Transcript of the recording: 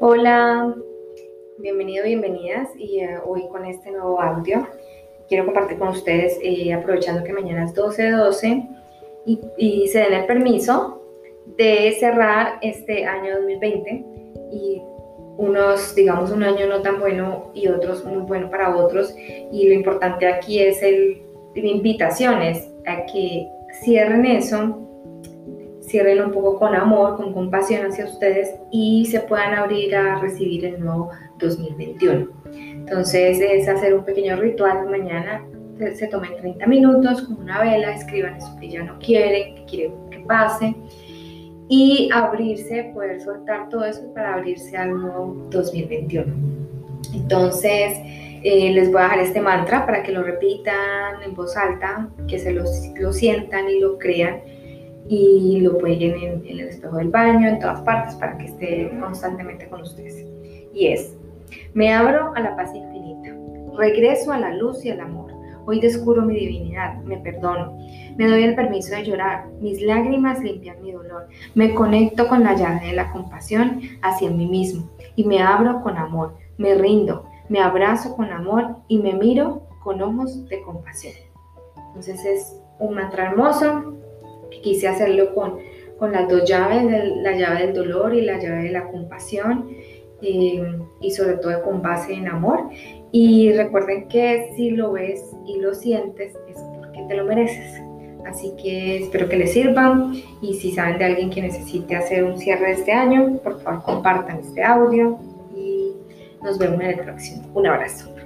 Hola, bienvenido, bienvenidas y eh, hoy con este nuevo audio quiero compartir con ustedes, eh, aprovechando que mañana es 12-12 y, y se den el permiso de cerrar este año 2020 y unos, digamos, un año no tan bueno y otros muy bueno para otros. Y lo importante aquí es el, invitaciones a que cierren eso, cierren un poco con amor, con compasión hacia ustedes y se puedan abrir a recibir el nuevo 2021. Entonces es hacer un pequeño ritual mañana, se tomen 30 minutos con una vela, escriban eso que ya no quieren, que quieren que pase y abrirse, poder soltar todo eso para abrirse al nuevo 2021. Entonces, eh, les voy a dejar este mantra para que lo repitan en voz alta, que se lo, lo sientan y lo crean y lo peguen en, en, el espejo del baño, en todas partes, para que esté constantemente con ustedes. Y es, me abro a la paz infinita, regreso a la luz y al amor. Hoy descubro mi divinidad, me perdono, me doy el permiso de llorar, mis lágrimas limpian mi dolor, me conecto con la llave de la compasión hacia mí mismo y me abro con amor, me rindo, me abrazo con amor y me miro con ojos de compasión. Entonces es un mantra hermoso quise hacerlo con, con las dos llaves, la llave del dolor y la llave de la compasión. Eh, y sobre todo con base en amor. Y recuerden que si lo ves y lo sientes es porque te lo mereces. Así que espero que les sirvan y si saben de alguien que necesite hacer un cierre de este año, por favor compartan este audio y nos vemos en el próximo. Un abrazo.